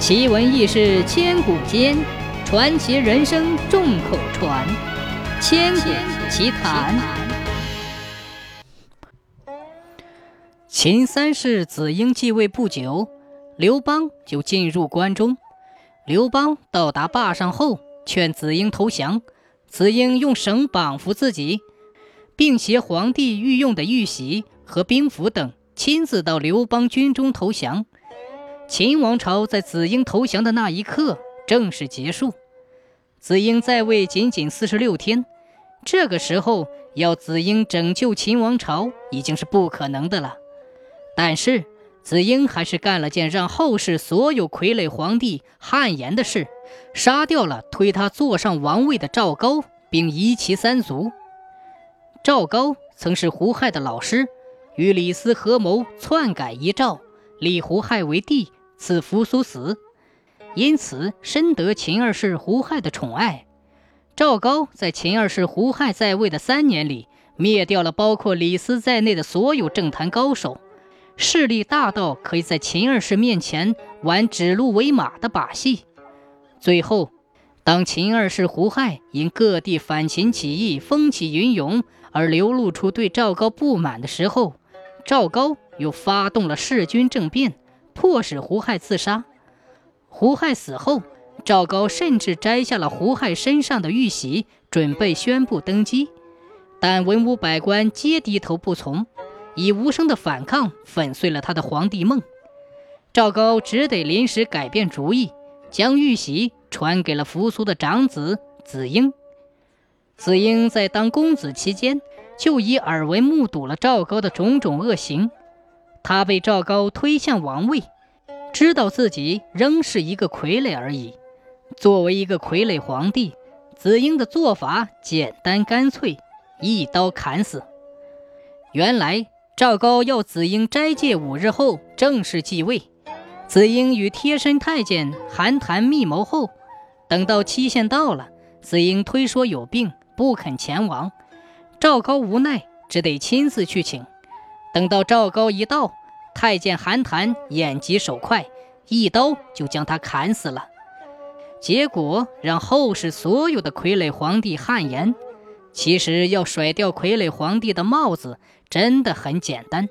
奇闻异事千古间，传奇人生众口传。千古奇谈。秦三世子婴继位不久，刘邦就进入关中。刘邦到达坝上后，劝子婴投降。子婴用绳绑缚自己，并携皇帝御用的玉玺和兵符等，亲自到刘邦军中投降。秦王朝在子婴投降的那一刻正式结束。子婴在位仅仅四十六天，这个时候要子婴拯救秦王朝已经是不可能的了。但是子婴还是干了件让后世所有傀儡皇帝汗颜的事，杀掉了推他坐上王位的赵高，并夷其三族。赵高曾是胡亥的老师，与李斯合谋篡改遗诏，立胡亥为帝。赐扶苏死，因此深得秦二世胡亥的宠爱。赵高在秦二世胡亥在位的三年里，灭掉了包括李斯在内的所有政坛高手，势力大到可以在秦二世面前玩指鹿为马的把戏。最后，当秦二世胡亥因各地反秦起义风起云涌而流露出对赵高不满的时候，赵高又发动了弑君政变。迫使胡亥自杀。胡亥死后，赵高甚至摘下了胡亥身上的玉玺，准备宣布登基。但文武百官皆低头不从，以无声的反抗粉碎了他的皇帝梦。赵高只得临时改变主意，将玉玺传给了扶苏的长子子婴。子婴在当公子期间，就已耳闻目睹了赵高的种种恶行。他被赵高推向王位，知道自己仍是一个傀儡而已。作为一个傀儡皇帝，子婴的做法简单干脆，一刀砍死。原来赵高要子婴斋戒五日后正式继位。子婴与贴身太监韩谈密谋后，等到期限到了，子婴推说有病不肯前往。赵高无奈，只得亲自去请。等到赵高一到，太监韩谈眼疾手快，一刀就将他砍死了。结果让后世所有的傀儡皇帝汗颜。其实要甩掉傀儡皇帝的帽子，真的很简单。